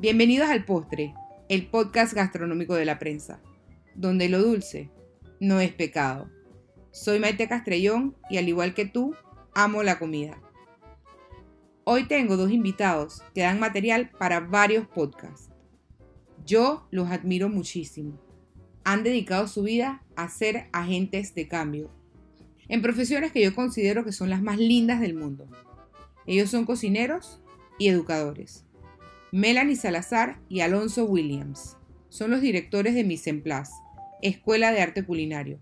Bienvenidos al Postre, el podcast gastronómico de la prensa, donde lo dulce no es pecado. Soy Maite Castrellón y al igual que tú, amo la comida. Hoy tengo dos invitados que dan material para varios podcasts. Yo los admiro muchísimo. Han dedicado su vida a ser agentes de cambio, en profesiones que yo considero que son las más lindas del mundo. Ellos son cocineros y educadores. Melanie Salazar y Alonso Williams son los directores de Mise en Place, Escuela de Arte Culinario,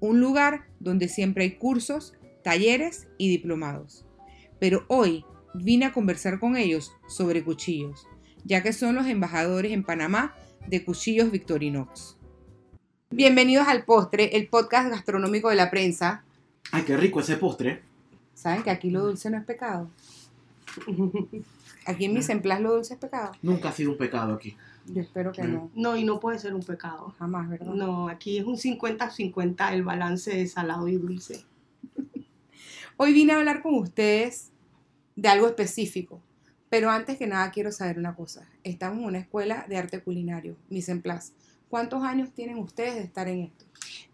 un lugar donde siempre hay cursos, talleres y diplomados. Pero hoy vine a conversar con ellos sobre cuchillos, ya que son los embajadores en Panamá de Cuchillos Victorinox. Bienvenidos al Postre, el podcast gastronómico de la prensa. Ay, qué rico ese postre. ¿Saben que aquí lo dulce no es pecado? Aquí en mis emplas lo dulce es pecado. Nunca ha sido un pecado aquí. Yo espero que Mm. no. No, y no puede ser un pecado. Jamás, ¿verdad? No, aquí es un 50-50 el balance de salado y dulce. Hoy vine a hablar con ustedes de algo específico. Pero antes que nada quiero saber una cosa. Estamos en una escuela de arte culinario, Mise en Place. ¿Cuántos años tienen ustedes de estar en esto?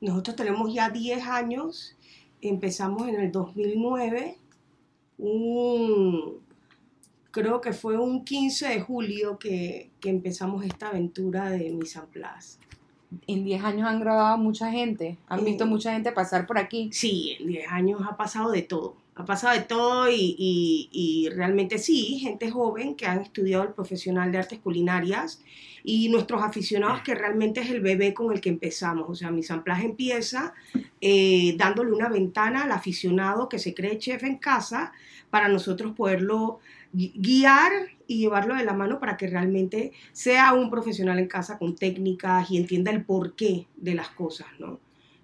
Nosotros tenemos ya 10 años, empezamos en el 2009, un- creo que fue un 15 de julio que, que empezamos esta aventura de Mise en Place. En 10 años han grabado mucha gente. Han Eh. visto mucha gente pasar por aquí. Sí, en 10 años ha pasado de todo. Ha pasado de todo y, y- y realmente sí, gente joven que han estudiado el profesional de artes culinarias y nuestros aficionados que realmente es el bebé con el que empezamos. O sea, mi samplaje empieza eh, dándole una ventana al aficionado que se cree chef en casa para nosotros poderlo guiar y llevarlo de la mano para que realmente sea un profesional en casa con técnicas y entienda el porqué de las cosas, ¿no?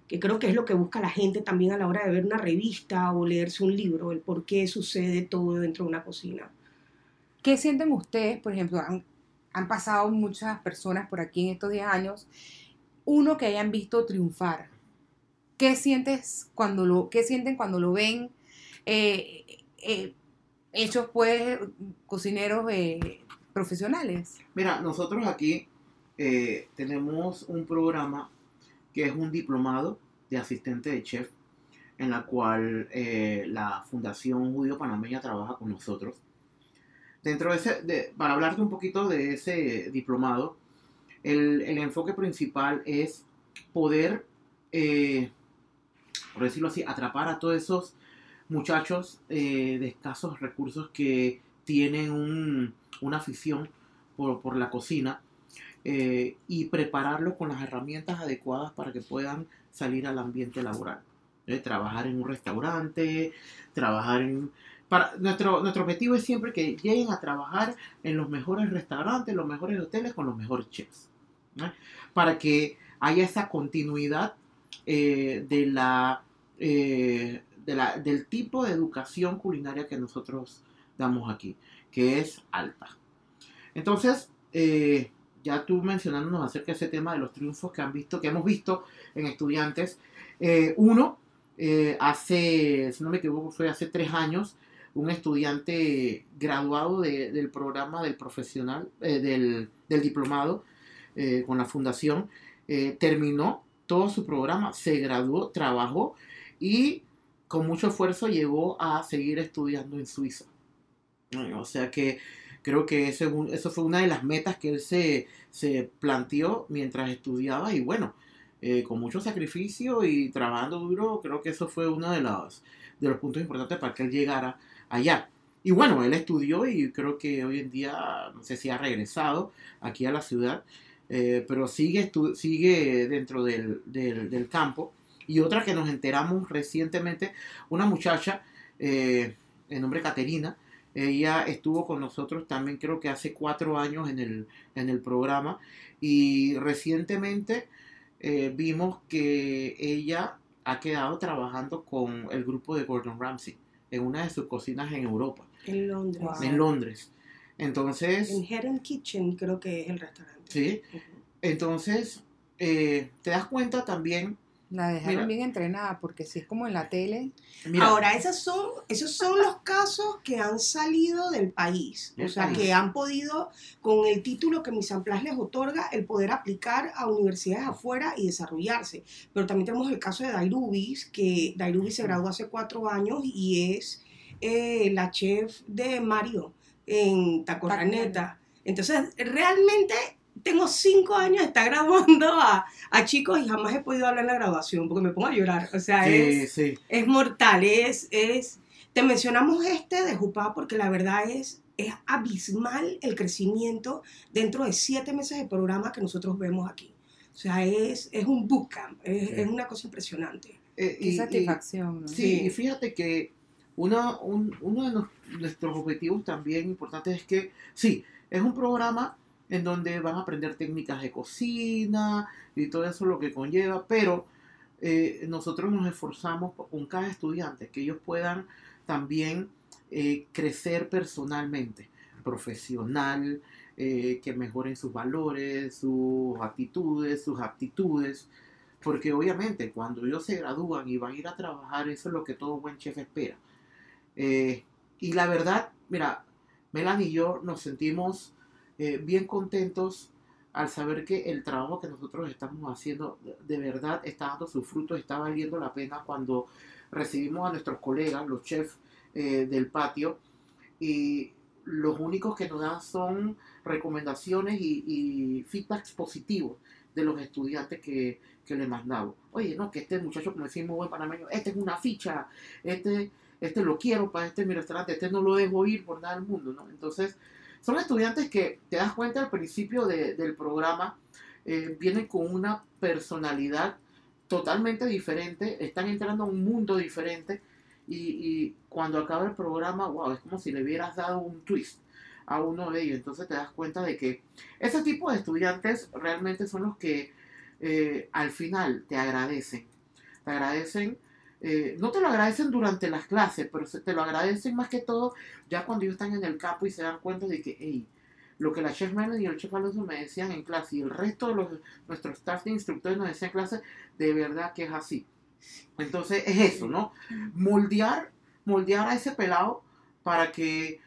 que creo que es lo que busca la gente también a la hora de ver una revista o leerse un libro, el por qué sucede todo dentro de una cocina. ¿Qué sienten ustedes? Por ejemplo, han, han pasado muchas personas por aquí en estos 10 años. Uno que hayan visto triunfar. ¿Qué sientes cuando lo, qué sienten cuando lo ven eh, eh, hechos pues cocineros eh, profesionales? Mira, nosotros aquí eh, tenemos un programa que es un diplomado de asistente de chef, en la cual eh, la Fundación Judío Panameña trabaja con nosotros. Dentro de ese, para hablarte un poquito de ese diplomado, el, el enfoque principal es poder, por decirlo así, atrapar a todos esos muchachos eh, de escasos recursos que tienen un- una afición por, por la cocina eh, y prepararlos con las herramientas adecuadas para que puedan salir al ambiente laboral. Eh, trabajar en un restaurante, trabajar en... Nuestro, nuestro objetivo es siempre que lleguen a trabajar en los mejores restaurantes, los mejores hoteles con los mejores chefs. Para que haya esa continuidad de la, eh, del tipo de educación culinaria que nosotros damos aquí, que es alta. Entonces, eh, ya tú mencionándonos acerca de ese tema de los triunfos que han visto, que hemos visto en estudiantes. Eh, uno, eh, hace, si no me equivoco, fue hace tres años, un estudiante graduado de- del programa del profesional, del, del diplomado con la fundación, terminó todo su programa, se graduó, trabajó y con mucho esfuerzo llegó a seguir estudiando en Suiza. O sea que creo que eso fue una de las metas que él se, se planteó mientras estudiaba y bueno, eh, con mucho sacrificio y trabajando duro, creo que eso fue uno de los, de los puntos importantes para que él llegara allá. Y bueno, él estudió y creo que hoy en día, no sé si ha regresado aquí a la ciudad, eh, pero sigue, sigue dentro del- del campo. Y otra que nos enteramos recientemente, una muchacha, eh, de nombre Caterina, ella estuvo con nosotros también creo que hace cuatro años en el, en el programa y recientemente eh, vimos que ella ha quedado trabajando con el grupo de Gordon Ramsay en una de sus cocinas en Europa, En Londres. Wow. en Londres. Entonces, En and Kitchen creo que es el restaurante. sí, entonces eh, te das cuenta también La dejaron Mira. bien entrenada, porque si es como en la tele, Mira, Ahora, esos son, esos son los casos que han salido del país, o sea, país. que han podido, con el título que Misamplas les otorga, el poder aplicar a universidades afuera y desarrollarse. Pero también tenemos el caso de Dairubis, que Dairubis se graduó hace cuatro años y es eh, la chef de Mario en Tacorraneta. Entonces, realmente tengo cinco años de estar graduando a, a chicos y jamás he podido hablar en la graduación porque me pongo a llorar. O sea, es sí, es mortal, es, es, te mencionamos este de Jupá porque la verdad es, es abismal el crecimiento dentro de siete meses de programa que nosotros vemos aquí. O sea, es, es un bootcamp, es, Sí. es una cosa impresionante. Eh, qué y- y- satisfacción. ¿no? Sí, Sí. y fíjate que uno, un- uno de nos- nuestros objetivos también importantes es que, sí, es un programa en donde van a aprender técnicas de cocina y todo eso lo que conlleva, pero eh, nosotros nos esforzamos con cada estudiante que ellos puedan también eh, crecer personalmente, profesional, eh, que mejoren sus valores, sus actitudes, sus aptitudes. Porque obviamente cuando ellos se gradúan y van a ir a trabajar, eso es lo que todo buen chef espera. Y la verdad, mira, Melanie y yo nos sentimos eh, bien contentos al saber que el trabajo que nosotros estamos haciendo de- verdad está dando sus frutos, está valiendo la pena cuando recibimos a nuestros colegas, los chefs eh, del patio, y los únicos que nos dan son recomendaciones y, y feedbacks positivos de los estudiantes que, que le mandamos. Oye, no, que este muchacho, como decimos buen panameño, este es una ficha, este, este lo quiero para este es mi restaurante, este no lo dejo ir por nada del mundo, ¿no? Entonces, son estudiantes que te das cuenta al principio de- del programa, eh, vienen con una personalidad totalmente diferente, están entrando a un mundo diferente y, cuando acaba el programa, wow, es como si le hubieras dado un twist a uno de ellos. Entonces te das cuenta de que ese tipo de estudiantes realmente son los que eh, al final te agradecen. Te agradecen, eh, no te lo agradecen durante las clases, pero se- te lo agradecen más que todo ya cuando ellos están en el campo y se dan cuenta de que, hey, lo que la chef Melanie y el chef Alonso me decían en clase y el resto de los, nuestros staff de instructores nos decían en clase, de verdad que es así. Entonces es eso, ¿no? Moldear, moldear a ese pelado para que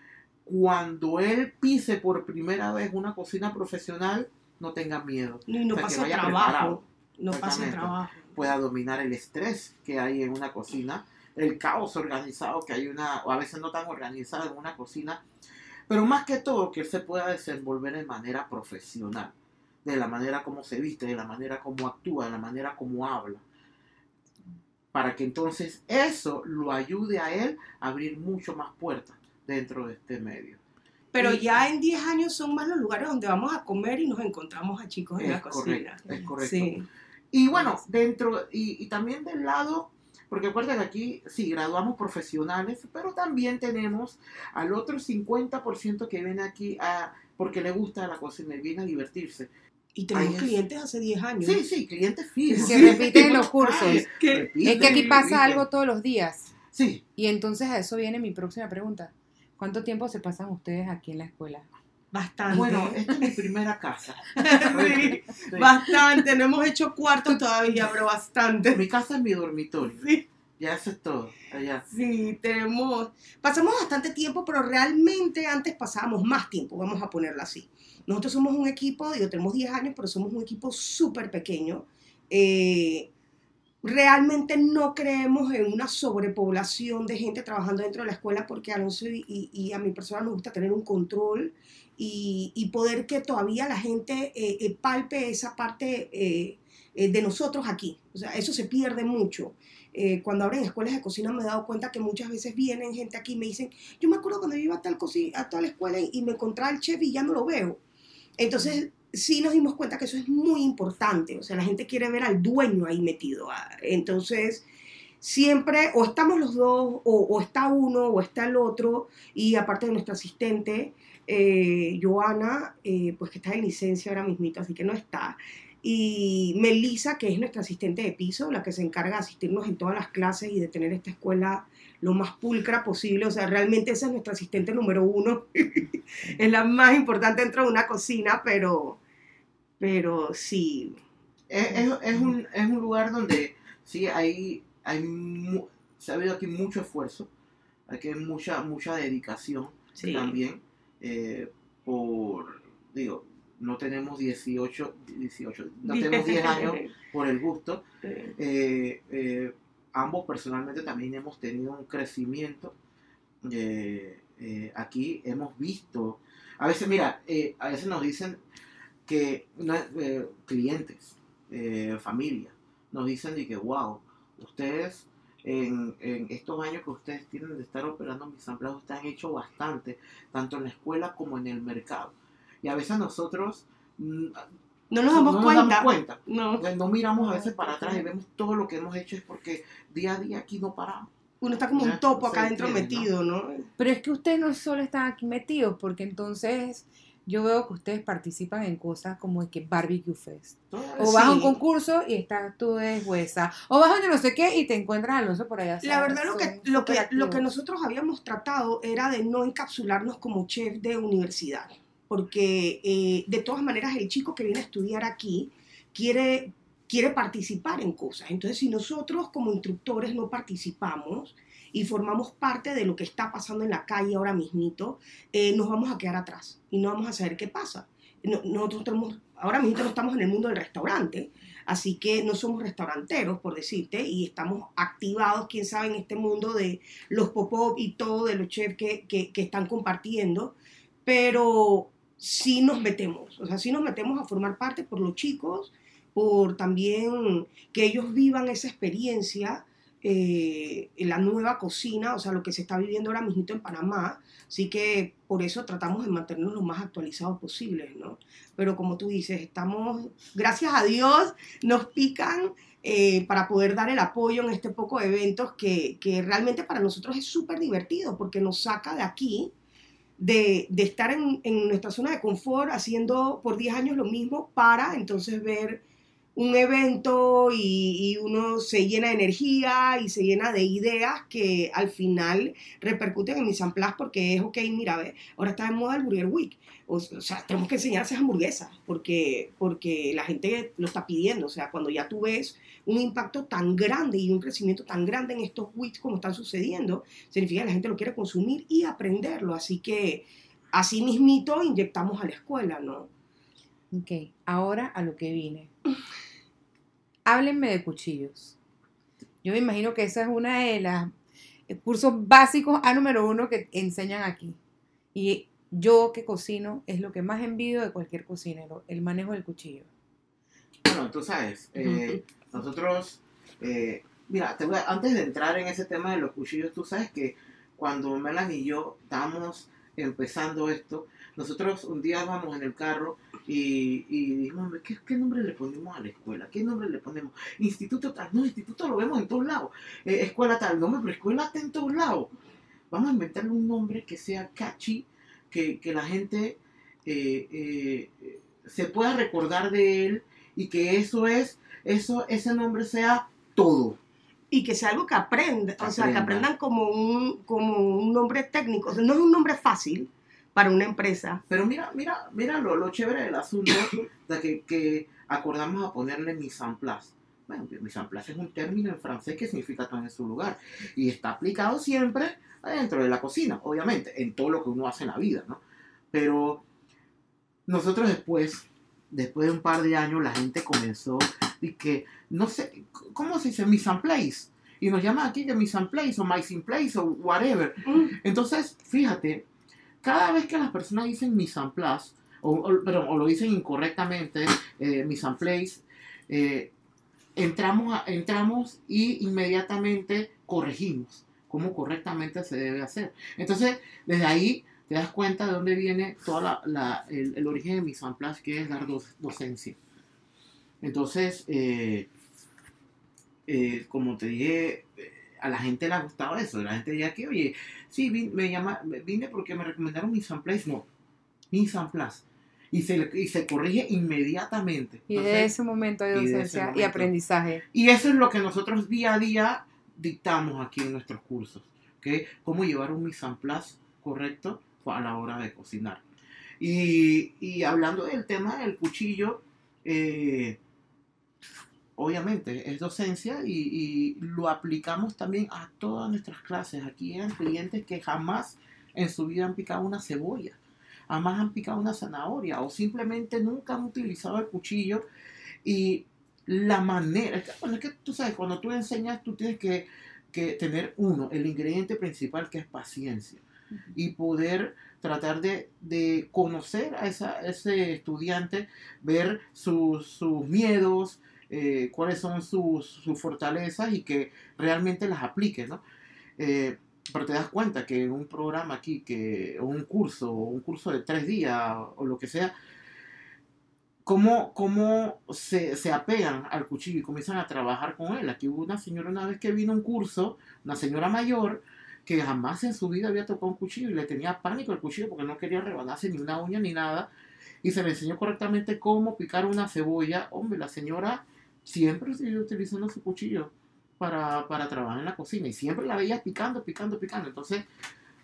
cuando él pise por primera vez una cocina profesional, no tenga miedo, Y no O sea, vaya trabajo, preparado. no pasa Exactamente. trabajo. Pueda dominar el estrés que hay en una cocina, el caos organizado que hay una, o a veces no tan organizado en una cocina, pero más que todo que él se pueda desenvolver de manera profesional, de la manera como se viste, de la manera como actúa, de la manera como habla, para que entonces eso lo ayude a él a abrir mucho más puertas dentro de este medio. Pero Y- ya en 10 años son más los lugares donde vamos a comer y nos encontramos a chicos en la cocina. es correcto. Sí. Y bueno, dentro, y, y también del lado, porque acuérdense que aquí sí graduamos profesionales, pero también tenemos al otro 50% que viene aquí a, porque le gusta la cocina y viene a divertirse. Y tenemos clientes hace 10 años. Sí, sí, clientes fijos. Que repiten los cursos. Ay, Que- repiten, Es que aquí pasa repiten. algo todos los días. Sí, Y entonces a eso viene mi próxima pregunta. ¿Cuánto tiempo se pasan ustedes aquí en la escuela? Bastante. bueno, esta es mi primera casa. Sí, Sí. Bastante. No hemos hecho cuartos todavía, pero bastante. Mi casa es mi dormitorio. Sí. Ya eso es todo. Allá. Sí, tenemos. Pasamos bastante tiempo, pero realmente antes pasábamos más tiempo, vamos a ponerlo así. Nosotros somos un equipo, digo, tenemos 10 años, pero somos un equipo súper pequeño. Eh, realmente no creemos en una sobrepoblación de gente trabajando dentro de la escuela porque a Alonso y, y- a mi persona nos gusta tener un control y, poder que todavía la gente eh, eh, palpe esa parte eh, eh, de nosotros aquí. O sea, eso se pierde mucho. Cuando abren escuelas de cocina me he dado cuenta que muchas veces vienen gente aquí y me dicen, yo me acuerdo cuando yo iba a tal, coci- a tal escuela y me encontraba el chef y ya no lo veo. Entonces, sí nos dimos cuenta que eso es muy importante. O sea, la gente quiere ver al dueño ahí metido. ah, Entonces, siempre o estamos los dos, o, o está uno, o está el otro, y aparte de nuestra asistente, eh, Joana, eh, pues que está en licencia ahora mismito, así que no está. Y Melissa, que es nuestra asistente de piso, la que se encarga de asistirnos en todas las clases y de tener esta escuela lo más pulcra posible. O sea, realmente esa es nuestra asistente número uno. es la más importante dentro de una cocina, pero, pero sí. Es, es- es un, es un lugar donde sí, hay, hay mu- se ha habido aquí mucho esfuerzo, aquí hay mucha, mucha dedicación Sí. también, eh, por, digo, no tenemos 18, 18, no tenemos 10 años por el gusto, eh, eh, ambos personalmente también hemos tenido un crecimiento. eh, aquí hemos visto, a veces, mira, eh, a veces nos dicen que una- eh, clientes, eh, familia, nos dicen de que, wow, ustedes en, en estos años que ustedes tienen de estar operando mis empleados, ustedes han hecho bastante, tanto en la escuela como en el mercado. Y a veces nosotros mm, No nos damos no cuenta. nos damos cuenta. No, No miramos a veces para atrás y vemos todo lo que hemos hecho es porque día a día aquí no paramos. uno está como un topo acá adentro metido, ¿no? Pero es que ustedes no solo están aquí metidos, porque entonces yo veo que ustedes participan en cosas como el que Barbecue Fest. Todo O vas a un concurso y estás tú de jueza. O vas a yo no sé qué y te encuentras a Alonso por allá. La verdad lo que, lo, que, lo que nosotros habíamos tratado era de no encapsularnos como chef de universidad, porque eh, de todas maneras el chico que viene a estudiar aquí quiere, quiere participar en cosas. Entonces si nosotros como instructores no participamos y formamos parte de lo que está pasando en la calle ahora mismito, eh, nos vamos a quedar atrás y no vamos a saber qué pasa. No- nosotros tenemos, ahora mismo no estamos en el mundo del restaurante, Así que no somos restauranteros, por decirte, y estamos activados, quién sabe, en este mundo de los pop-up y todo, de los chefs que, que- que están compartiendo, pero sí nos metemos, o sea, sí nos metemos a formar parte por los chicos, por también que ellos vivan esa experiencia eh, la nueva cocina, o sea, lo que se está viviendo ahora mismo en Panamá, así que por eso tratamos de mantenernos lo más actualizados posibles, ¿no? Pero como tú dices, estamos, gracias a Dios, nos pican eh, para poder dar el apoyo en este poco de eventos que, que realmente para nosotros es súper divertido porque nos saca de aquí, de, de estar en, en nuestra zona de confort haciendo por 10 años lo mismo para entonces ver un evento y, y uno se llena de energía y se llena de ideas que al final repercuten en mis amplas porque es, ok, mira, ve, ahora está de moda el Burger Week. O, o sea, tenemos que enseñar hacer hamburguesas porque, porque la gente lo está pidiendo. O sea, cuando ya tú ves un impacto tan grande y un crecimiento tan grande en estos weeks como están sucediendo, significa que la gente lo quiere consumir y aprenderlo. Así que así mismito inyectamos a la escuela, ¿no? Ok, ahora a lo que vine. Háblenme de cuchillos. Yo me imagino que esa es una de las eh, cursos básicos A número uno que enseñan aquí. Y yo que cocino es lo que más envidio de cualquier cocinero, el manejo del cuchillo. Bueno, tú sabes, eh, nosotros, eh, mira, te voy a- antes de entrar en ese tema de los cuchillos, tú sabes que cuando Melanie y yo estábamos empezando esto, nosotros un día vamos en el carro y, y dijimos, ¿qué, ¿qué nombre le ponemos a la escuela? ¿Qué nombre le ponemos? Instituto tal, no, instituto lo vemos en todos lados. Eh, escuela tal, no, pero escuela está en todos lados. Vamos a inventarle un nombre que sea catchy, que, que la gente eh, eh, se pueda recordar de él y que eso es, eso, ese nombre sea todo. Y que sea algo que aprenda, o sea, que Aprenda. aprendan como un, como un nombre técnico. O sea, no es un nombre fácil para una empresa. Pero mira, mira, mira lo, lo chévere del asunto de que, que acordamos a ponerle mise en place. Bueno, mise en place es un término en francés que significa todo en su lugar y está aplicado siempre dentro de la cocina, obviamente, en todo lo que uno hace en la vida, ¿no? Pero nosotros después, después de un par de años, la gente comenzó y que, no sé, ¿cómo se dice? En place. Y nos llaman aquí de en place o mise in place o whatever. Entonces, fíjate, cada vez que las personas dicen en place, o, o- perdón, o lo dicen incorrectamente, eh, place, eh, entramos, a- entramos y inmediatamente corregimos cómo correctamente se debe hacer. Entonces, desde ahí te das cuenta de dónde viene todo el, el origen de place, que es dar doc- docencia. Entonces, eh, eh, como te dije, eh, a la gente le ha gustado eso. La gente decía que, oye, sí, vine, me llama, vine porque me recomendaron en Place. No, en Place. Y se, y se corrige inmediatamente. Y Entonces, ese momento ese docencia y momento. aprendizaje. y eso es lo que nosotros día a día dictamos aquí en nuestros cursos. ¿ok? Cómo llevar un mise en place correcto a la hora de cocinar. Y, y hablando del tema del cuchillo, eh, obviamente es docencia y, y lo aplicamos también a todas nuestras clases. Aquí hay clientes que jamás en su vida han picado una cebolla, jamás han picado una zanahoria o simplemente nunca han utilizado el cuchillo y la manera, es que, bueno, es que tú sabes, cuando tú enseñas tú tienes que, que tener uno, el ingrediente principal que es paciencia y poder tratar de, de conocer a esa- ese estudiante, ver sus, sus miedos, eh, cuáles son sus, sus fortalezas y que realmente las aplique, ¿no? Eh, pero te das cuenta que en un programa aquí, que, o un curso, o un curso de tres días, o lo que sea, cómo, cómo se, se apegan al cuchillo y comienzan a trabajar con él. Aquí hubo una señora una vez que vino a un curso, una señora mayor, que jamás en su vida había tocado un cuchillo y le tenía pánico al cuchillo porque no quería rebanarse ni una uña ni nada. Y se le enseñó correctamente cómo picar una cebolla. Hombre, la señora siempre siguió utilizando su cuchillo para, para trabajar en la cocina y siempre la veías picando, picando, picando. Entonces,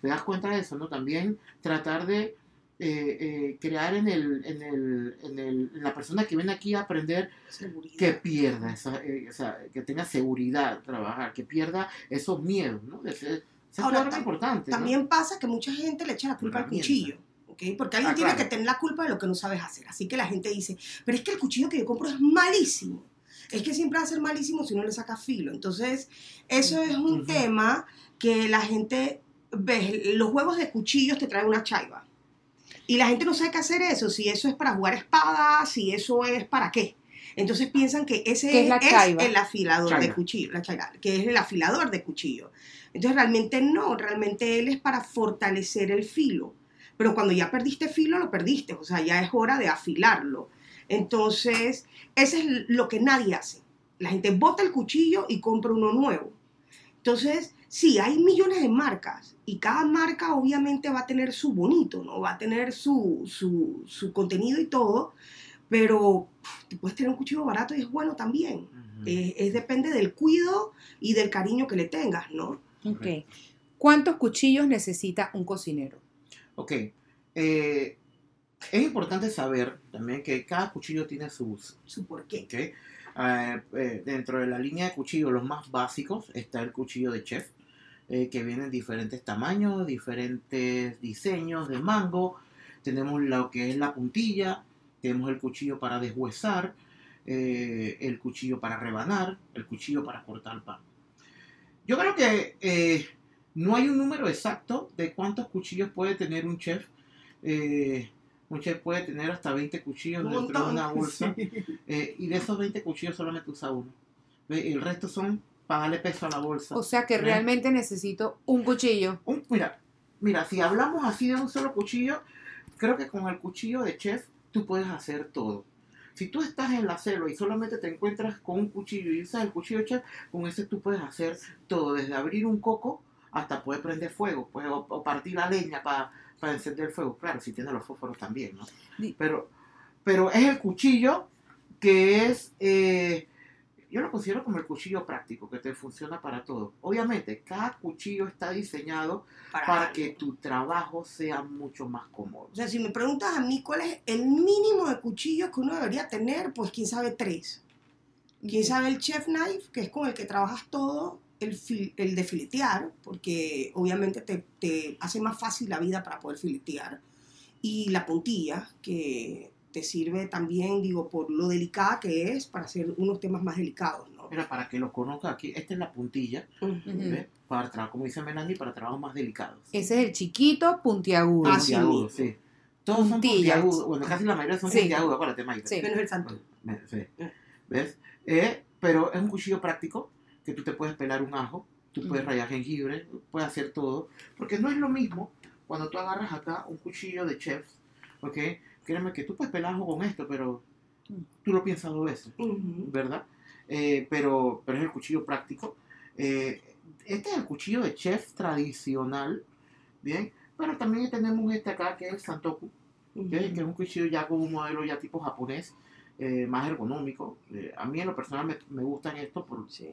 te das cuenta de eso, ¿no? También tratar de eh, eh, crear en, el, en, el, en, el, en la persona que viene aquí a aprender Seguridad. que pierda, esa, eh, o sea, que tenga seguridad trabajar, que pierda esos miedos, ¿no? Ese, ese Ahora, es importante. ¿no? También pasa que mucha gente le echa la culpa al cuchillo. ¿ok? Porque alguien Ah, tiene claro. que tener la culpa de lo que no sabes hacer. Así que la gente dice, pero es que el cuchillo que yo compro es malísimo. Es que siempre va a ser malísimo si no le sacas filo. Entonces, eso es un tema que la gente, ves, los juegos de cuchillos te traen una chaiva. Y la gente no sabe qué hacer eso, si eso es para jugar espadas, si eso es para qué. Entonces piensan que ese ¿Qué es la chaiva? el afilador de cuchillo, la chaiva, que es el afilador de cuchillo. Entonces realmente no, realmente él es para fortalecer el filo. Pero cuando ya perdiste filo, lo perdiste, o sea, ya es hora de afilarlo. Entonces, eso es lo que nadie hace. La gente bota el cuchillo y compra uno nuevo. Entonces, sí, hay millones de marcas y cada marca obviamente va a tener su bonito, ¿no? Va a tener su, su, su contenido y todo, pero tú puedes tener un cuchillo barato y es bueno también. Es depende del cuido y del cariño que le tengas, ¿no? Ok. ¿Cuántos cuchillos necesita un cocinero? Ok. eh, es importante saber también que cada cuchillo tiene sus, Su porqué. ¿ok? Eh, eh, dentro de la línea de cuchillos, los más básicos, está el cuchillo de chef, eh, que viene en diferentes tamaños, diferentes diseños de mango. Tenemos lo que es la puntilla, tenemos el cuchillo para deshuesar, eh, el cuchillo para rebanar, el cuchillo para cortar pan. Yo creo que eh, no hay un número exacto de cuántos cuchillos puede tener un chef. Eh, un chef puede tener hasta 20 cuchillos Un dentro de una bolsa. Eh, y de esos 20 cuchillos solamente usa uno. El resto son para darle peso a la bolsa. O sea que realmente necesito un cuchillo. Un- mira, mira, si hablamos así de un solo cuchillo, creo que con el cuchillo de chef tú puedes hacer todo. Si tú estás en la selva y solamente te encuentras con un cuchillo y usas el cuchillo de chef, con ese tú puedes hacer todo, desde abrir un coco hasta poder prender fuego, pues, o, o partir la leña para encender el fuego. Claro, si tiene los fósforos también, ¿no? Pero, pero es el cuchillo que es, eh, yo lo considero como el cuchillo práctico, que te funciona para todo. Obviamente, cada cuchillo está diseñado para algo. que tu trabajo sea mucho más cómodo. O sea, si me preguntas a mí cuál es el mínimo de cuchillos que uno debería tener, pues quién sabe tres. Quién sabe el chef knife, que es con el que trabajas todo, el, fil- el de filetear, porque obviamente te, te hace más fácil la vida para poder filetear. Y la puntilla, que te sirve también, digo, por lo delicada que es para hacer unos temas más delicados, ¿no? Mira, para que lo conozca aquí, esta es la puntilla. ¿ves? Para tra- como dice Melanie, para trabajos más delicados. Ese es el chiquito puntiagudo. Ah, sí. Puntiagudos, sí. Todos son Puntillas. puntiagudos. Bueno, casi la mayoría son Sí. puntiagudos, acuérdate, Maite. Sí. Menos el santo. Sí. Eh. ¿Ves? Eh, pero es un cuchillo práctico que tú te puedes pelar un ajo, tú puedes Ujú. rayar jengibre, puedes hacer todo. Porque no es lo mismo cuando tú agarras acá un cuchillo de chef, ¿ok? Créeme que tú puedes pelar ajo con esto, pero Mm. tú lo piensas dos veces. ¿verdad? Eh, pero, pero es el cuchillo práctico. Eh, este es el cuchillo de chef tradicional, ¿bien? Pero también tenemos este acá que es el Santoku, es, que es un cuchillo ya con un modelo ya tipo japonés, eh, más ergonómico. A mí en lo personal me, me gustan esto por Sí.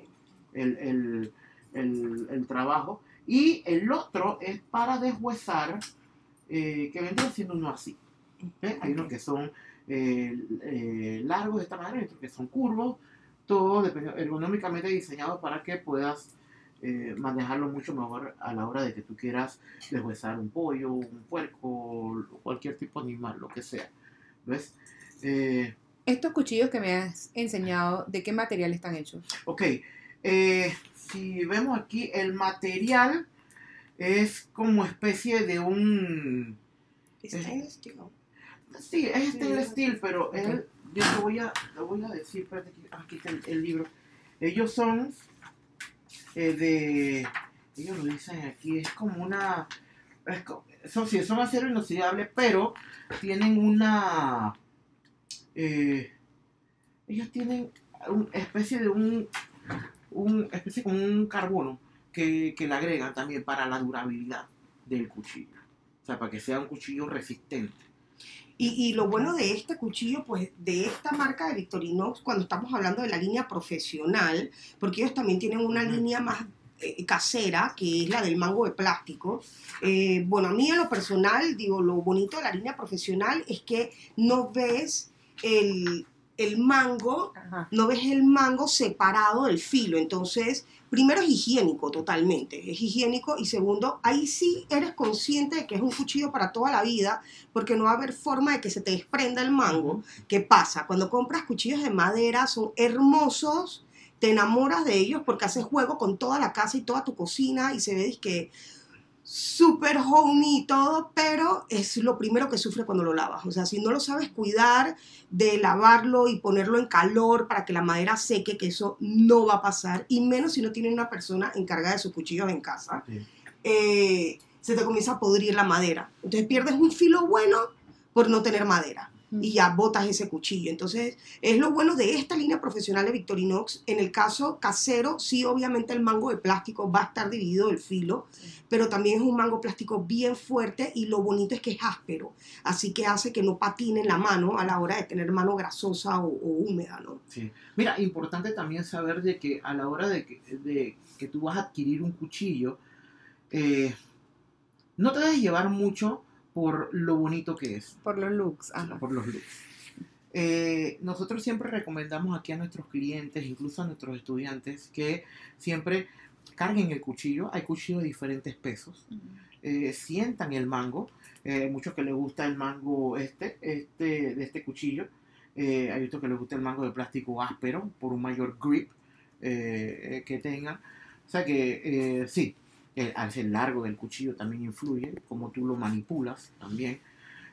El, el- el- el trabajo. Y el otro es para deshuesar, eh, que vendría siendo uno así. ¿ves? Hay unos que son eh, eh, largos de esta manera, y otros que son curvos. todo ergonómicamente diseñado para que puedas eh, manejarlo mucho mejor a la hora de que tú quieras deshuesar un pollo, un puerco, cualquier tipo de animal, lo que sea. ¿Ves? Eh, Estos cuchillos que me has enseñado, ¿de qué material están hechos? ok, eh, si vemos aquí, el material es como especie de un... Stainless steel. Sí, es stainless Sí. steel, pero él, yo te voy a, te voy a decir, espérate, aquí- está el, el libro. Ellos son eh, de, ellos lo dicen aquí, es como una, es son, sí, son acero inoxidable, pero tienen una, eh, ellos tienen una especie de un, un un carbono que, que le agregan también para la durabilidad del cuchillo. O sea, para que sea un cuchillo resistente. Y, y lo bueno de este cuchillo, pues de esta marca de Victorinox, cuando estamos hablando de la línea profesional, porque ellos también tienen una línea más eh, casera, que es la del mango de plástico. Eh, bueno, a mí en lo personal, digo, lo bonito de la línea profesional es que no ves el, el mango Ajá. no ves el mango separado del filo. Entonces, primero es higiénico totalmente, es higiénico y segundo, ahí sí eres consciente de que es un cuchillo para toda la vida porque no va a haber forma de que se te desprenda el mango. ¿Qué pasa? Cuando compras cuchillos de madera son hermosos, te enamoras de ellos porque haces juego con toda la casa y toda tu cocina y se ve que súper homey y todo, pero es lo primero que sufre cuando lo lavas. O sea, si no lo sabes cuidar de lavarlo y ponerlo en calor para que la madera seque, que eso no va a pasar, y menos si no tiene una persona encargada de sus cuchillos en casa, Sí. eh, se te comienza a podrir la madera. Entonces pierdes un filo bueno por no tener madera y ya botas ese cuchillo. Entonces, es lo bueno de esta línea profesional de Victorinox. En el caso casero, sí, obviamente el mango de plástico va a estar dividido el filo, pero también es un mango plástico bien fuerte y lo bonito es que es áspero, así que hace que no patine la mano a la hora de tener mano grasosa o, o húmeda, ¿no? Sí. Mira, importante también saber de que a la hora de que, de que tú vas a adquirir un cuchillo, eh, no te debes llevar mucho por lo bonito que es, Por los looks. Ajá. por los looks. Eh, nosotros siempre recomendamos aquí a nuestros clientes, incluso a nuestros estudiantes, que siempre carguen el cuchillo. Hay cuchillos de diferentes pesos. eh, sientan el mango. Eh, muchos que les gusta el mango este, este de este cuchillo. Eh, hay otros que les gusta el mango de plástico áspero por un mayor grip eh, eh, que tengan. O sea que eh, sí, el, al ser largo del cuchillo también influye, como tú lo manipulas también.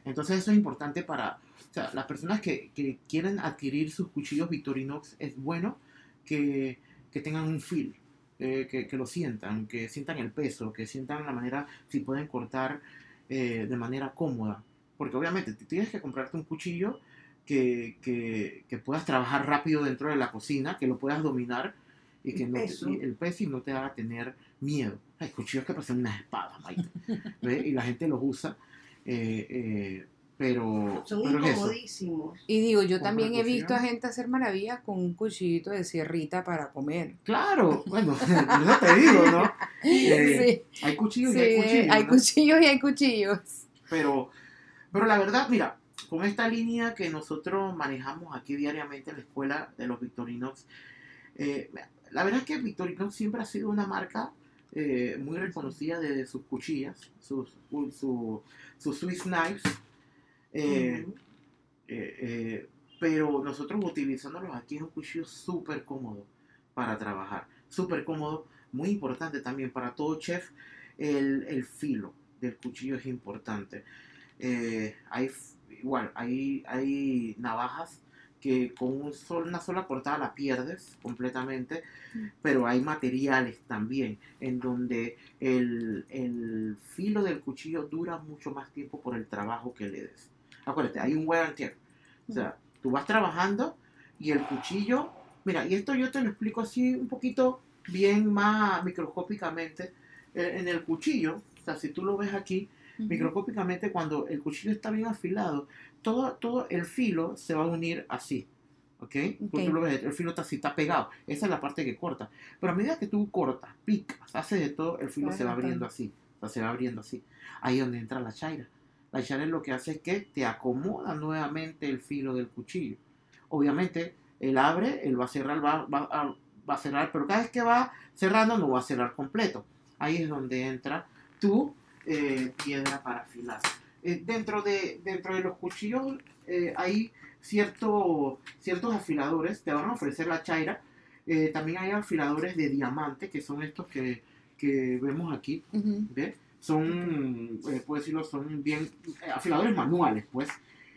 Entonces eso es importante para o sea, las personas que, que quieren adquirir sus cuchillos Victorinox. Es bueno que, que tengan un feel, eh, que, que lo sientan, que sientan el peso, que sientan la manera, si pueden cortar eh, de manera cómoda. Porque obviamente tienes que comprarte un cuchillo que, que, que puedas trabajar rápido dentro de la cocina, que lo puedas dominar y que El no el peso y no te haga tener miedo. Hay cuchillos que parecen unas espadas, Maite, ¿ve? y la gente los usa, eh, eh, pero, Son pero es eso. incomodísimos. Y digo, yo también he visto a gente hacer maravillas con un cuchillito de sierrita para comer. Claro, bueno, eso te digo, ¿no? Eh, Hay cuchillos sí, y hay cuchillos. hay ¿no? cuchillos y hay cuchillos. Pero, pero la verdad, mira, con esta línea que nosotros manejamos aquí diariamente en la escuela de los Victorinox, eh, la verdad es que Victorinox siempre ha sido una marca eh, muy reconocida de sus cuchillas, sus, su, sus Swiss knives, eh, eh, eh, pero nosotros utilizándolos aquí es un cuchillo súper cómodo para trabajar, súper cómodo, muy importante también para todo chef, el, el filo del cuchillo es importante. Hay igual, hay, hay navajas que con un sol- una sola cortada la pierdes completamente, pero hay materiales también en donde el, el filo del cuchillo dura mucho más tiempo por el trabajo que le des. Acuérdate, hay un wear and tear. O sea, tú vas trabajando y el cuchillo, mira, y esto yo te lo explico así un poquito bien más microscópicamente. Eh, En el cuchillo, o sea, si tú lo ves aquí, microscópicamente cuando el cuchillo está bien afilado, todo, todo el filo se va a unir así. ¿Ok? Tú- Ok. Tú lo ves, el filo está así, está pegado. Esa es la parte que corta. Pero a medida que tú cortas, picas, haces de todo, el filo Va se va abriendo así. O sea, se va abriendo así. Ahí es donde entra la chaira. La chaira lo que hace es que te acomoda nuevamente el filo del cuchillo. Obviamente, Él abre, él va a cerrar, va, va a, va a cerrar, pero cada vez que va cerrando no va a cerrar completo. Ahí es donde entra tu eh, piedra para afilar. Eh, dentro, de, dentro de los cuchillos eh, hay cierto, ciertos afiladores, te van a ofrecer la chaira. También hay afiladores de diamante, que son estos que, que vemos aquí. ¿ves? Son, puedo decirlo, son bien afiladores manuales, pues.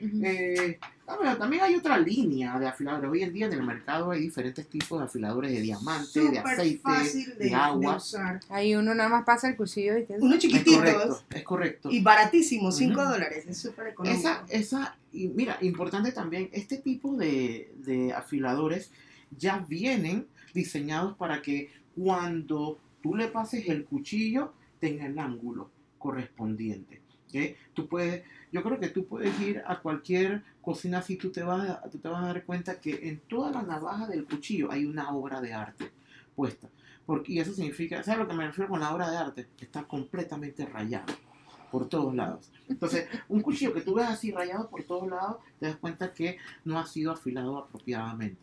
Eh, ah, bueno, también hay otra línea de afiladores. Hoy en día en el mercado hay diferentes tipos de afiladores de diamante, de aceite, fácil de, de, de agua. usar. Ahí uno nada más pasa el cuchillo y que Unos Es chiquititos correcto, es correcto. y baratísimos, 5 Ujú. dólares, es súper económico. Esa, esa, y mira, importante también, este tipo de, de afiladores ya vienen diseñados para que cuando tú le pases el cuchillo tenga el ángulo correspondiente. ¿ok? Tú puedes, yo creo que tú puedes ir a cualquier cocina así, tú te vas a, tú te vas a dar cuenta que en toda la navaja del cuchillo hay una obra de arte puesta. Porque, y eso significa, ¿sabes lo que me refiero con la obra de arte? Está completamente rayado por todos lados. Entonces, un cuchillo que tú ves así rayado por todos lados, te das cuenta que no ha sido afilado apropiadamente.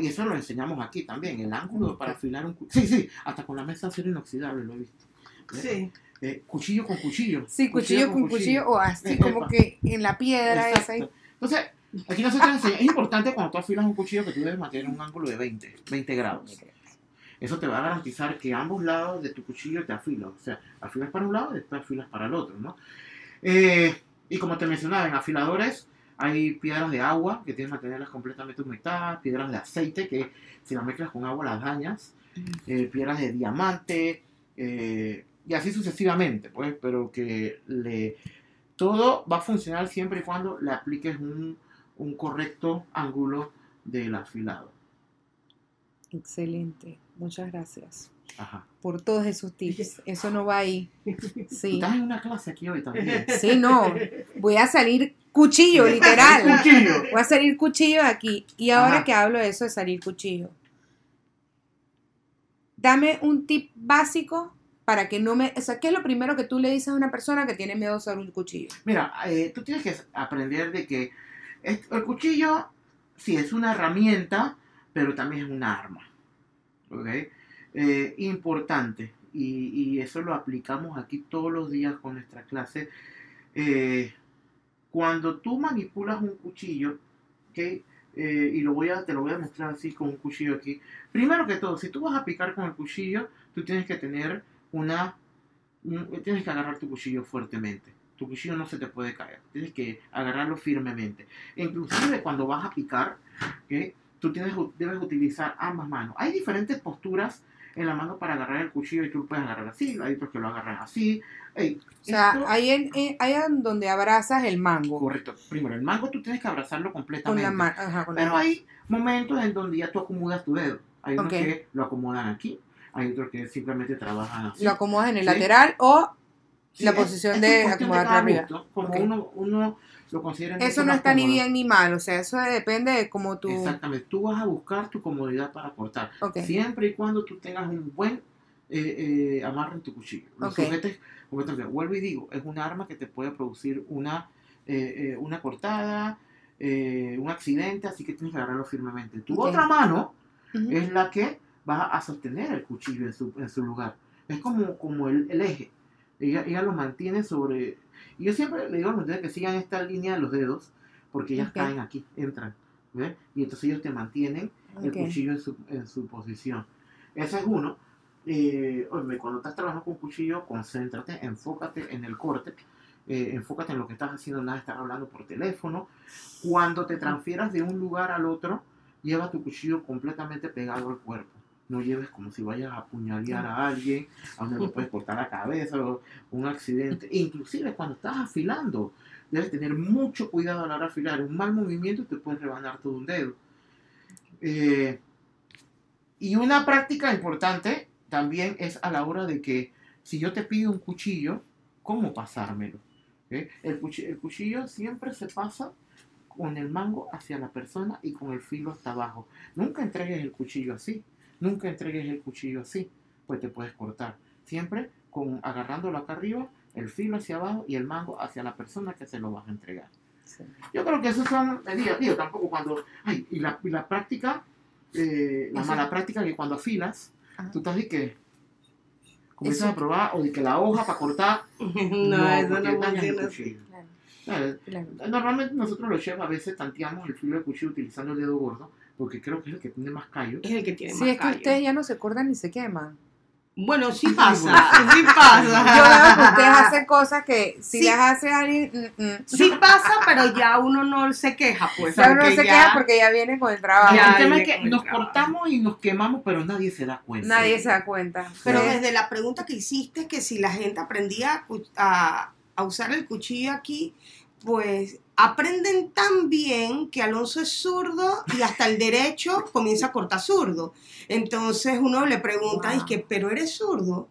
y eso lo enseñamos aquí también, el ángulo para afilar un cuchillo. Sí, sí, hasta con la mesa acero inoxidable lo he visto. Sí. Eh, cuchillo con cuchillo. Sí, cuchillo con cuchillo o así Epa. como que en la piedra esa. Exacto. ahí. Entonces, aquí nosotros enseñamos, es importante cuando tú afilas un cuchillo que tú debes mantener un ángulo de 20, 20 grados. Eso te va a garantizar que ambos lados de tu cuchillo te afilan. O sea, afilas para un lado y después afilas para el otro, ¿no? Eh, y como te mencionaba, en afiladores hay piedras de agua que tienes que mantenerlas completamente humectadas, piedras de aceite que si las mezclas con agua las dañas, eh, piedras de diamante, eh, y así sucesivamente, pues, pero que le todo va a funcionar siempre y cuando le apliques un, un correcto ángulo del afilado. Excelente. Muchas gracias Ajá. por todos esos tips. Eso no va ahí. Sí. estás en una clase aquí hoy también. Sí, no. Voy a salir cuchillo, literal. Cuchillo. Voy a salir cuchillo de aquí. Y ahora Ajá. que hablo de eso de salir cuchillo, dame un tip básico para que no me... O sea, ¿qué es lo primero que tú le dices a una persona que tiene miedo a usar un cuchillo? Mira, eh, tú tienes que aprender de que el cuchillo sí es una herramienta, pero también es un arma. ¿Ok? Eh, importante. Y, y eso lo aplicamos aquí todos los días con nuestra clase. Eh, cuando tú manipulas un cuchillo, ¿ok? Eh, y lo voy a, te lo voy a mostrar así con un cuchillo aquí. Primero que todo, si tú vas a picar con el cuchillo, tú tienes que tener una... un- tienes que agarrar tu cuchillo fuertemente. Tu cuchillo no se te puede caer. Tienes que agarrarlo firmemente. E inclusive cuando vas a picar, ¿ok? tú tienes, debes utilizar ambas manos. Hay diferentes posturas en la mano para agarrar el cuchillo y tú lo puedes agarrar así, hay otros que lo agarran así. Ey, O sea, esto- ahí, en, en- ahí en donde abrazas el mango. Correcto. Primero, el mango tú tienes que abrazarlo Con completamente. la mano. Ajá, con la Pero hay momentos en donde ya tú acomodas tu dedo. Hay unos Ok. que lo acomodan aquí, hay otros que simplemente trabajan así. Lo acomodas en el Sí. lateral o Sí, la es- posición es de acomodar arriba. gusto, Ok. uno, uno lo considera eso no está ni bien ni mal. O sea, eso depende de cómo tú... Exactamente. Tú vas a buscar tu comodidad para cortar. Ok. Siempre y cuando tú tengas un buen eh, eh, amarre en tu cuchillo. Lo Ok. sujetes. Vuelvo y digo, es un arma que te puede producir una, eh, eh, una cortada, eh, un accidente, así que tienes que agarrarlo firmemente. Tu otra mano es la que va a sostener el cuchillo en su, en su lugar. Es como, como el, el eje. Ella, ella lo mantiene sobre... Y yo siempre le digo a los mujeres que sigan esta línea de los dedos, porque ellas caen aquí, entran. ¿ves? Y entonces ellos te mantienen el cuchillo en su, en su posición. Ese es uno. Eh, oye, cuando estás trabajando con cuchillo, concéntrate, enfócate en el corte, eh, enfócate en lo que estás haciendo, nada de estar hablando por teléfono. Cuando te transfieras de un lugar al otro, lleva tu cuchillo completamente pegado al cuerpo. No lleves como si vayas a apuñalear a alguien, a donde le puedes cortar la cabeza o un accidente. Inclusive cuando estás afilando, debes tener mucho cuidado a la hora de afilar. Un mal movimiento te puede rebanar todo un dedo. Eh, y una práctica importante también es a la hora de que si yo te pido un cuchillo, ¿cómo pasármelo? ¿Ok? El, cuchi- el cuchillo siempre se pasa con el mango hacia la persona y con el filo hasta abajo. Nunca entregues el cuchillo así. Nunca entregues el cuchillo así, pues te puedes cortar. Siempre con agarrándolo acá arriba, el filo hacia abajo y el mango hacia la persona que se lo vas a entregar. Sí. Yo creo que esos son medidas. Digo, tampoco cuando. Ay, y la, y la práctica, eh, la Eso. mala práctica que cuando afilas, Ajá. tú estás de que. Comienzas Eso. a probar, o de que la hoja para cortar. No, eso no dañas el funciona así. Claro, claro. Normalmente nosotros los chefs a veces tanteamos el filo del cuchillo utilizando el dedo gordo, porque creo que es el que tiene más callo. Es el que tiene Sí, más es que callo. ustedes ya no se cortan ni se queman. Bueno, sí Sí, pasa, sí pasa. Yo veo que ustedes hacen cosas que si Sí. las hace alguien, mm, mm, Sí pasa, pero ya uno no se queja, pues. ya uno aunque se ya- queda porque ya viene con el trabajo. Ya, el tema es que nos trabajo. cortamos y nos quemamos, pero nadie se da cuenta. Nadie se da cuenta. Pero Sí. desde la pregunta que hiciste, que si la gente aprendía a, a usar el cuchillo aquí, pues aprenden tan bien que Alonso es zurdo y hasta el derecho comienza a cortar zurdo. Entonces uno le pregunta, Wow. dice, ¿pero eres zurdo?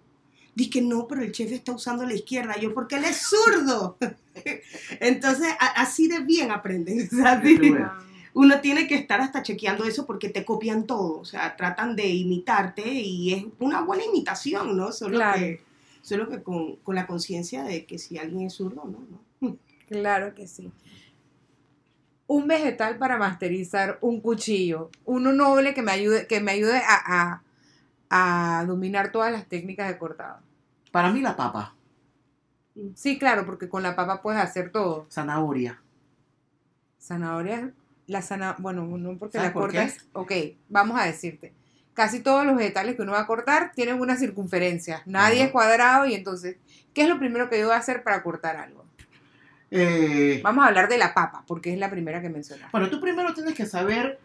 Dice que no, pero el chef está usando la izquierda. Yo, porque él es zurdo. Entonces, así de bien aprenden. uno tiene que estar hasta chequeando eso porque te copian todo, o sea, tratan de imitarte y es una buena imitación, ¿no? Solo Claro. que, solo que con, con la conciencia de que si alguien es zurdo, no, no. Claro que sí. Un vegetal para masterizar un cuchillo. Uno noble que me ayude, que me ayude a, a- a dominar todas las técnicas de cortado. Para mí la papa, Sí, claro, porque con la papa puedes hacer todo. zanahoria. Zanahoria, la zanahoria, bueno, no porque ¿Sabes la por cortas. Ok, vamos a decirte. Casi todos los vegetales que uno va a cortar tienen una circunferencia. Nadie Ajá. es cuadrado y entonces, ¿qué es lo primero que yo voy a hacer para cortar algo? Eh, Vamos a hablar de la papa, porque es la primera que mencionaste. bueno, tú primero tienes que saber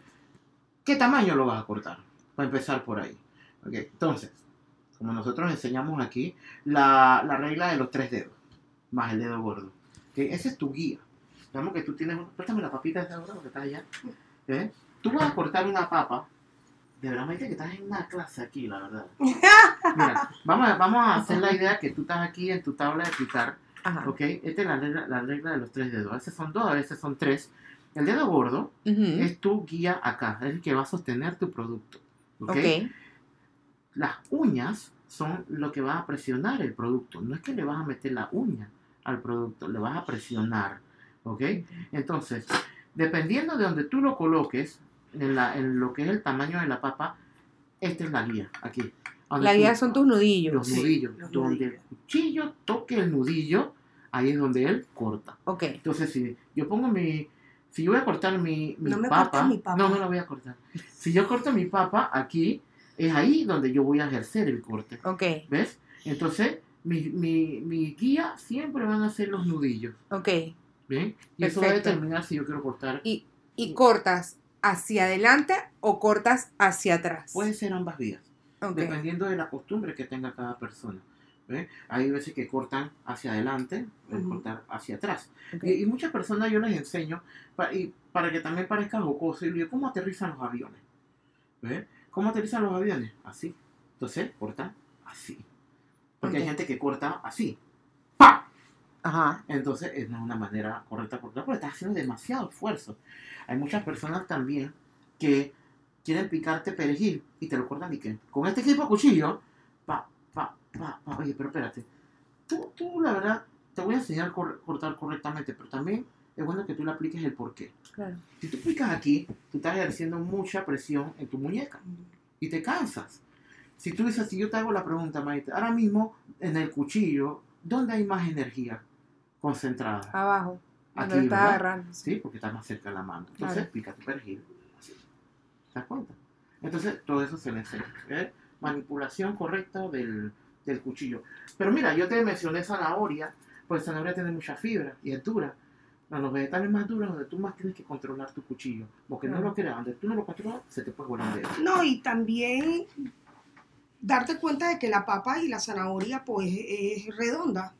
qué tamaño lo vas a cortar, para empezar por ahí. Ok, Entonces, como nosotros enseñamos aquí, la, la regla de los tres dedos, más el dedo gordo. ¿ok? Esa es tu guía. Digamos que tú tienes, un- préstame la papita esa ahora porque está allá. ¿eh? Tú vas a cortar una papa. De verdad, Maite, que estás en una clase aquí, la verdad. Mira, vamos a, vamos a hacer la idea que tú estás aquí en tu tabla de picar. Ajá. ¿Ok? Esta es la regla, la regla de los tres dedos. A veces son dos, a veces son tres. El dedo gordo Ujú. es tu guía acá, es el que va a sostener tu producto. ¿ok? ok. Las uñas son lo que va a presionar el producto. No es que le vas a meter la uña al producto, le vas a presionar. ¿Ok? Entonces, dependiendo de donde tú lo coloques, en, la- en lo que es el tamaño de la papa, esta es la guía, aquí. La guía son tus nudillos. los Sí, nudillos. los donde nudillos. el cuchillo toque el nudillo, ahí es donde él corta. Ok. Entonces, si yo pongo mi. Si yo voy a cortar mi, mi No me papa, mi papa. No, no la voy a cortar. Si yo corto mi papa aquí, es ahí donde yo voy a ejercer el corte. Ok. ¿Ves? Entonces, mi, mi, mi guía siempre van a ser los nudillos. Ok. ¿Bien? Y eso va a determinar si yo quiero cortar. Y, y cortas hacia adelante o cortas hacia atrás. Puede ser ambas vías. Ok. dependiendo de la costumbre que tenga cada persona. ¿Ve? Hay veces que cortan hacia adelante, pueden Ujú. cortar hacia atrás. ok. Y, y muchas personas yo les enseño, pa- y para que también parezca jocoso, y digo, ¿cómo aterrizan los aviones? ¿Ve? ¿Cómo aterrizan los aviones? Así. Entonces, cortan así. Porque hay Ok. gente que corta así. ¡Pa! Ajá. Entonces, es una manera correcta cortar, porque estás haciendo demasiado esfuerzo. Hay muchas personas también que quieren picarte perejil y te lo cortan y que con este tipo de cuchillo, pa. Oye, pero espérate. Tú, tú, la verdad, te voy a enseñar a cor- cortar correctamente, pero también es bueno que tú le apliques el porqué. Claro. Si tú picas aquí, tú estás ejerciendo mucha presión en tu muñeca y te cansas. Si tú dices, si yo te hago la pregunta, Maite, ahora mismo en el cuchillo, ¿dónde hay más energía concentrada? Abajo. Aquí, ¿verdad? agarrando. Sí, porque está más cerca de la mano. Entonces, Claro. pica tu perejil. así. ¿Te das cuenta? Entonces, todo eso se le enseña. ¿eh? Manipulación correcta del, del cuchillo. Pero mira, yo te mencioné zanahoria, pues zanahoria tiene mucha fibra y es dura. No, los vegetales más duros donde tú más tienes que controlar tu cuchillo. Porque no Claro. lo creas, donde tú no lo controlas, se te puede volar. No, y también darte cuenta de que la papa y la zanahoria pues es redonda,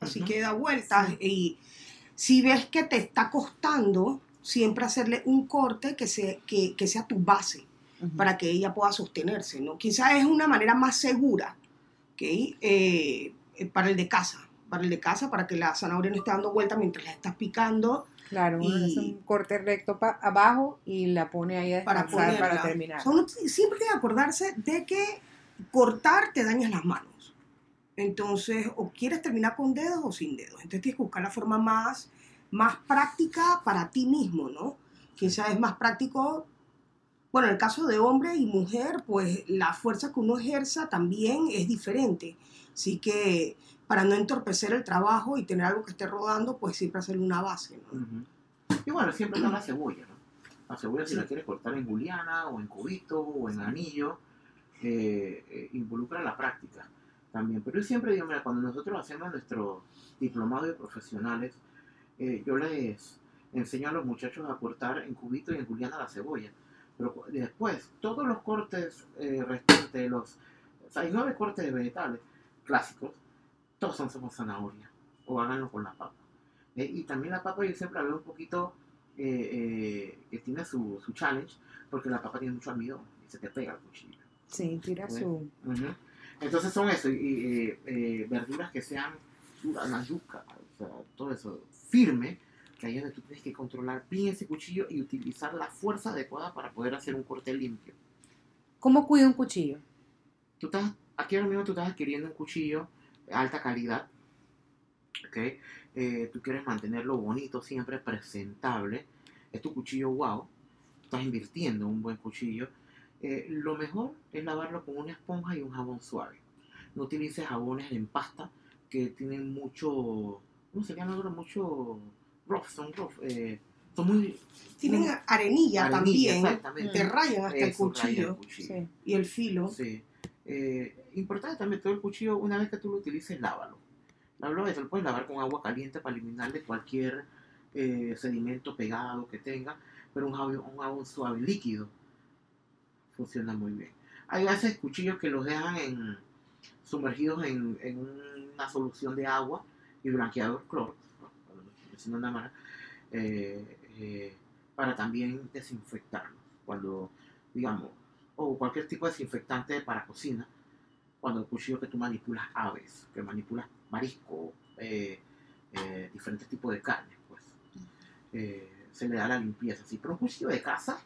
así que da vueltas Sí. y si ves que te está costando, siempre hacerle un corte que, se, que, que sea tu base para que ella pueda sostenerse, ¿no? Quizás es una manera más segura. Eh, eh, para el de casa, para el de casa, para que la zanahoria no esté dando vueltas mientras la estás picando, Claro, y- un corte recto pa- abajo y la pone ahí a para descansar para, ponerla. terminar. Uno siempre tiene que acordarse de que cortar te dañas las manos. Entonces, o quieres terminar con dedos o sin dedos. Entonces tienes que buscar la forma más más práctica para ti mismo, ¿no? Quizás es más práctico, bueno, en el caso de hombre y mujer, pues la fuerza que uno ejerza también es diferente. Así que para no entorpecer el trabajo y tener algo que esté rodando, pues siempre hacerle una base, ¿no? Ujú. Y bueno, siempre está la cebolla, ¿no? La cebolla si la quieres cortar en juliana o en cubito o en anillo, eh, eh, involucra la práctica también. Pero yo siempre digo, mira, cuando nosotros hacemos nuestro diplomado de profesionales, eh, yo les enseño a los muchachos a cortar en cubito y en juliana la cebolla. Pero después, todos los cortes eh, restantes, los, o sea, hay nueve cortes de vegetales clásicos, todos son como zanahoria, o háganlo con la papa. Eh, y también la papa yo siempre veo un poquito eh, eh, que tiene su, su challenge, porque la papa tiene mucho almidón y se te pega el cuchillo. Sí, tira Sí. su... Ujú. Entonces son eso, y, eh, eh, verduras que sean la yuca, o sea, todo eso firme, que ahí es donde tú tienes que controlar bien ese cuchillo y utilizar la fuerza adecuada para poder hacer un corte limpio. ¿Cómo cuida un cuchillo? Tú estás, aquí ahora mismo tú estás adquiriendo un cuchillo de alta calidad, ¿ok? Eh, tú quieres mantenerlo bonito, siempre presentable, es tu cuchillo wow, estás invirtiendo en un buen cuchillo. Eh, lo mejor es lavarlo con una esponja y un jabón suave. No utilices jabones en pasta que tienen mucho, ¿cómo se llama ahora? Mucho rough, son rough, eh, son muy... Tienen arenilla, arenilla, también, Exactamente. te rayan hasta el Eso, raya el cuchillo cuchillo. Sí. y el filo. Sí. Eh, importante también todo el cuchillo, una vez que tú lo utilices, lávalo. Lávalo, eso lo puedes lavar con agua caliente para eliminarle cualquier eh, sedimento pegado que tenga, pero un jabón, un jabón suave líquido funciona muy bien. Hay veces cuchillos que los dejan en, sumergidos en, en una solución de agua y blanqueador cloro, una eh, eh, para también desinfectarlos. Cuando, digamos, o cualquier tipo de desinfectante para cocina, cuando el cuchillo que tú manipulas aves, que manipulas marisco, eh, eh, diferentes tipos de carne, pues se le da la limpieza. Sí, pero un cuchillo de casa,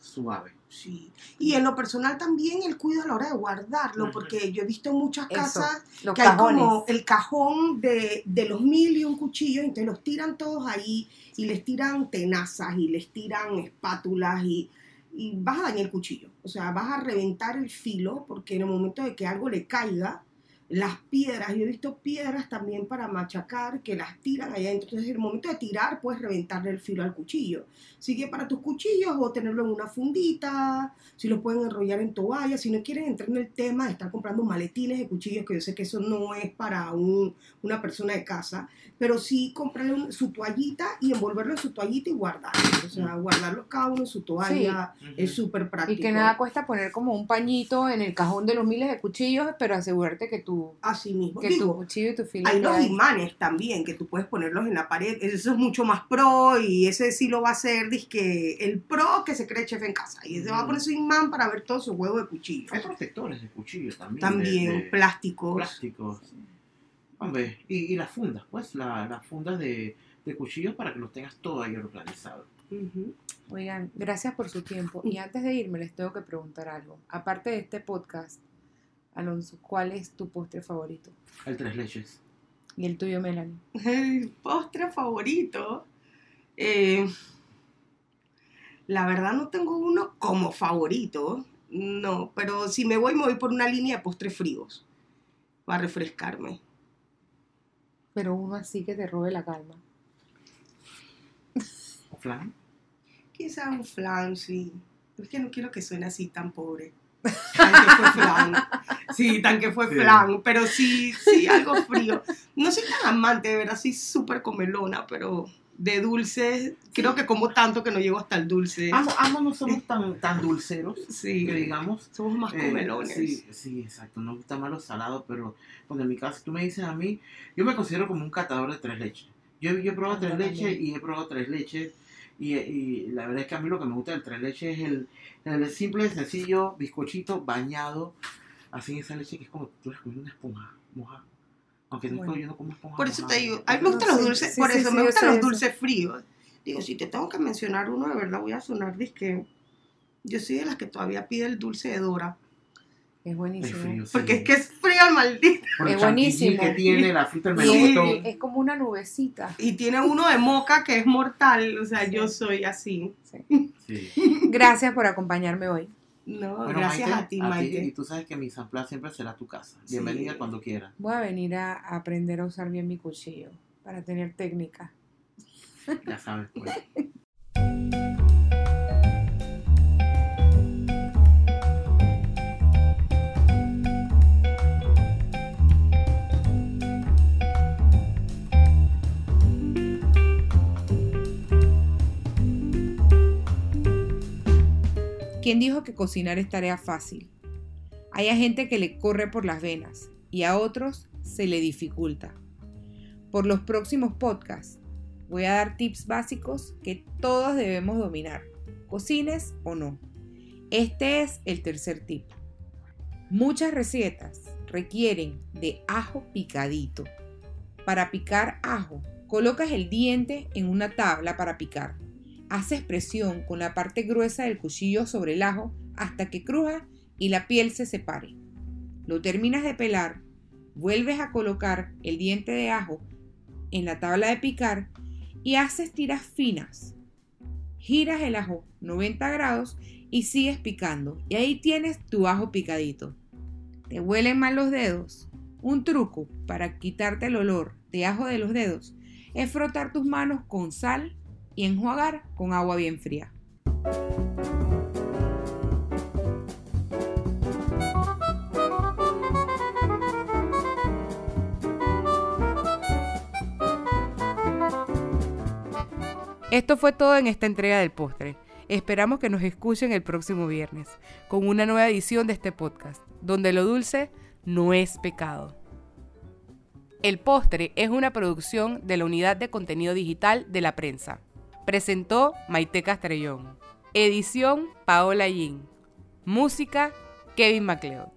suave. Sí. Y en lo personal también el cuidado a la hora de guardarlo, porque yo he visto en muchas Eso, casas Los que hay como el cajón de, de los mil y un cuchillo, entonces los tiran todos ahí y les tiran tenazas y les tiran espátulas y, y vas a dañar el cuchillo. O sea, vas a reventar el filo porque en el momento de que algo le caiga, las piedras, yo he visto piedras también para machacar que las tiran allá adentro. Entonces, en el momento de tirar, puedes reventarle el filo al cuchillo. Así que para tus cuchillos, o tenerlo en una fundita, si los pueden enrollar en toalla, si no quieren entrar en el tema de estar comprando maletines de cuchillos, que yo sé que eso no es para un- una persona de casa, pero sí comprarle un- su toallita y envolverlo en su toallita y guardarlo. O sea, guardarlos cada uno en su toalla es súper práctico. Y que nada cuesta poner como un pañito en el cajón de los miles de cuchillos, pero asegurarte que tu, Así mismo. que tu cuchillo y tu filo hay los ahí. imanes también, que tú puedes ponerlos en la pared. Eso es mucho más pro y ese sí lo va a hacer dizque, el pro que se cree chef en casa. Y se va a poner su imán para ver todo su huevo de cuchillo. Hay protectores de cuchillo también. También, de- de plásticos. plásticos. Hombre, y, y las fundas, pues, la- las fundas de, de cuchillos para que los tengas todo ahí organizado. Oigan, gracias por su tiempo. Y antes de irme les tengo que preguntar algo. Aparte de este podcast, Alonso, ¿cuál es tu postre favorito? El tres leches. Y el tuyo, Melanie. El postre favorito. eh, la verdad no tengo uno como favorito. No, pero si me voy, me voy por una línea de postres fríos. Para refrescarme. Pero uno así que te robe la calma. Flan. Quizás un flan, sí. Es que no quiero que suene así tan pobre. Tan que fue flan. Sí, tan que fue Sí. flan. Pero sí, sí, algo frío. No soy tan amante, de ver así súper comelona, pero de dulces, creo que como tanto que no llego hasta el dulce. Ambos, ambos no somos tan, tan dulceros, Sí, que digamos. somos más Eh, comelones. sí, sí, exacto. No gusta más lo salado, pero cuando en mi caso tú me dices a mí, yo me considero como un catador de tres leches. Yo, yo he probado Ah, tres leches y he probado tres leches. Y, y la verdad es que a mí lo que me gusta del tres leches es el, el simple, sencillo bizcochito bañado así en esa leche que es como tú eres comiendo una esponja mojada. Aunque no, Bueno. yo no como esponja Por eso mojada. te digo, a mí me gustan los dulces, sí, por sí, eso sí, me gustan los eso. dulces fríos. Digo, si te tengo que mencionar uno, de verdad voy a sonar, que yo soy de las que todavía pide el dulce de Dora. Es buenísimo. frío, sí. Porque es que es frío maldito. Por el Es buenísimo. que tiene, la fruta del Y es, como una nubecita. Y tiene uno de moca que es mortal. O sea, yo soy así. Sí. Sí. Gracias por acompañarme hoy. No, Bueno, gracias Maite, a ti, Y Maite. tú sabes que mi Samplá siempre será tu casa. Bienvenida Sí. cuando quieras. Voy a venir a a aprender a usar bien mi cuchillo para tener técnica. Ya sabes. pues. ¿Quién dijo que cocinar es tarea fácil? Hay a gente que le corre por las venas y a otros se le dificulta. Por los próximos podcasts voy a dar tips básicos que todos debemos dominar, cocines o no. Este es el tercer tip. Muchas recetas requieren de ajo picadito. Para picar ajo, colocas el diente en una tabla para picar. Haces presión con la parte gruesa del cuchillo sobre el ajo hasta que cruja y la piel se separe. Lo terminas de pelar, vuelves a colocar el diente de ajo en la tabla de picar y haces tiras finas. Giras el ajo 90 grados y sigues picando. Y ahí tienes tu ajo picadito. ¿Te huelen mal los dedos? Un truco para quitarte el olor de ajo de los dedos es frotar tus manos con sal y enjuagar con agua bien fría. Esto fue todo en esta entrega del postre. Esperamos que nos escuchen el próximo viernes con una nueva edición de este podcast, donde lo dulce no es pecado. El postre es una producción de la unidad de contenido digital de la prensa. Presentó Maite Castrellón. Edición Paola Yin. Música Kevin MacLeod.